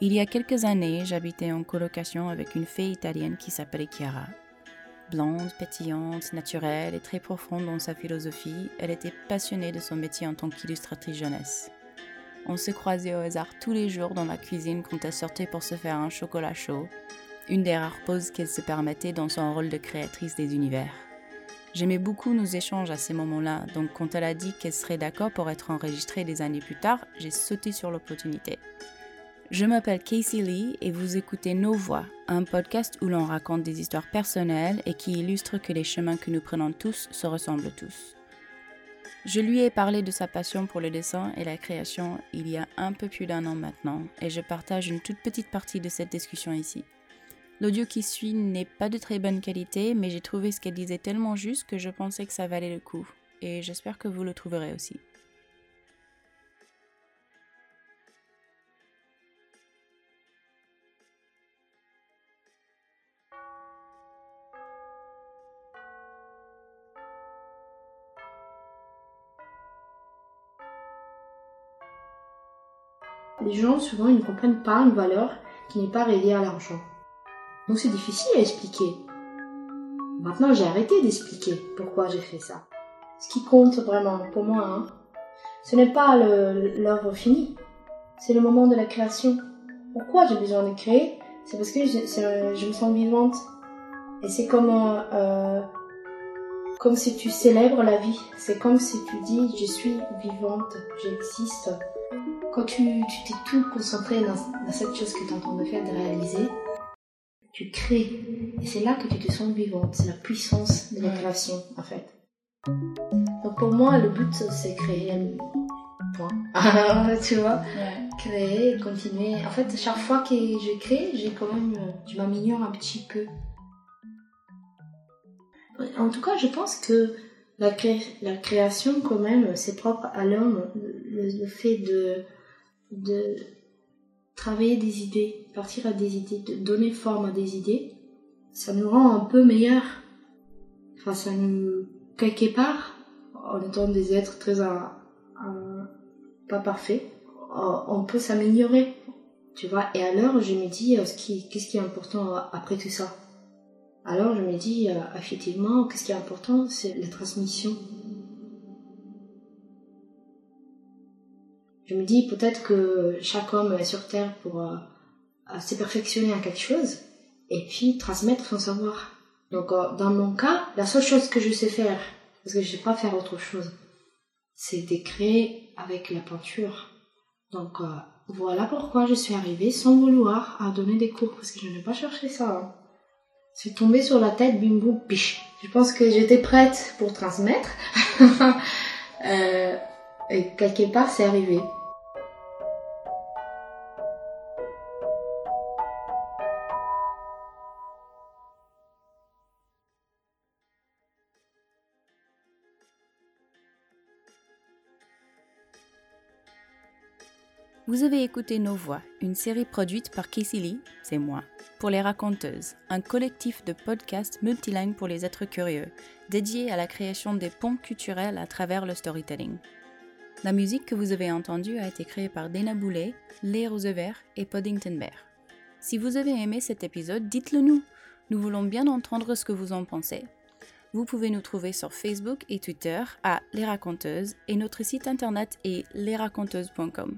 Il y a quelques années, j'habitais en colocation avec une fille italienne qui s'appelait Chiara. Blonde, pétillante, naturelle et très profonde dans sa philosophie, elle était passionnée de son métier en tant qu'illustratrice jeunesse. On se croisait au hasard tous les jours dans la cuisine quand elle sortait pour se faire un chocolat chaud, une des rares pauses qu'elle se permettait dans son rôle de créatrice des univers. J'aimais beaucoup nos échanges à ces moments-là, donc quand elle a dit qu'elle serait d'accord pour être enregistrée des années plus tard, j'ai sauté sur l'opportunité. Je m'appelle Casey Lee et vous écoutez Nos Voix, un podcast où l'on raconte des histoires personnelles et qui illustre que les chemins que nous prenons tous se ressemblent tous. Je lui ai parlé de sa passion pour le dessin et la création il y a un peu plus d'un an maintenant et je partage une toute petite partie de cette discussion ici. L'audio qui suit n'est pas de très bonne qualité, mais j'ai trouvé ce qu'elle disait tellement juste que je pensais que ça valait le coup, et j'espère que vous le trouverez aussi. Les gens, souvent, ils ne comprennent pas une valeur qui n'est pas reliée à l'argent. Donc c'est difficile à expliquer. Maintenant, j'ai arrêté d'expliquer pourquoi j'ai fait ça. Ce qui compte vraiment pour moi, hein, ce n'est pas l'œuvre finie, c'est le moment de la création. Pourquoi j'ai besoin de créer? C'est parce que je, me sens vivante. Et c'est comme, euh, comme si tu célèbres la vie. C'est comme si tu dis je suis vivante, j'existe. Quand tu t'es tout concentré dans, dans cette chose que tu es en train de faire, de réaliser, tu crées. Et c'est là que tu te sens vivante. C'est la puissance de la création, en fait. Donc pour moi, le but, c'est créer. Point. tu vois? Créer, continuer. En fait, chaque fois que je crée, j'ai quand même. Je m'améliore un petit peu. En tout cas, je pense que la, la création, quand même, c'est propre à l'homme. Le, fait de, de travailler des idées, partir à des idées, de donner forme à des idées, ça nous rend un peu meilleurs. Enfin, ça nous, quelque part, en étant des êtres très pas parfaits, on peut s'améliorer, tu vois. Et alors, je me dis, euh, qu'est-ce qui est important après tout ça? Alors, je me dis, euh, effectivement, qu'est-ce qui est important, c'est la transmission. Je me dis peut-être que chaque homme est sur Terre pour euh, se perfectionner à quelque chose et puis transmettre son savoir. Donc euh, dans mon cas, la seule chose que je sais faire, parce que je ne sais pas faire autre chose, c'est d'écrire avec la peinture. Donc euh, voilà pourquoi je suis arrivée sans vouloir à donner des cours, parce que je n'ai pas cherché ça. Hein. C'est tombé sur la tête, bim boum. Je pense que j'étais prête pour transmettre. euh, et quelque part, c'est arrivé. Vous avez écouté Nos Voix, une série produite par Casey Lee, c'est moi, pour les raconteuses, un collectif de podcasts multilingues pour les êtres curieux, dédié à la création des ponts culturels à travers le storytelling. La musique que vous avez entendue a été créée par Dana Boulet, Lé Roosevert et Poddington Bear. Si vous avez aimé cet épisode, dites-le nous. Nous voulons bien entendre ce que vous en pensez. Vous pouvez nous trouver sur Facebook et Twitter à Les Raconteuses et notre site internet est lesraconteuses.com.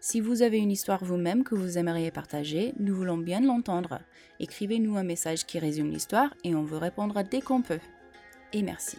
Si vous avez une histoire vous-même que vous aimeriez partager, nous voulons bien l'entendre. Écrivez-nous un message qui résume l'histoire et on vous répondra dès qu'on peut. Et merci.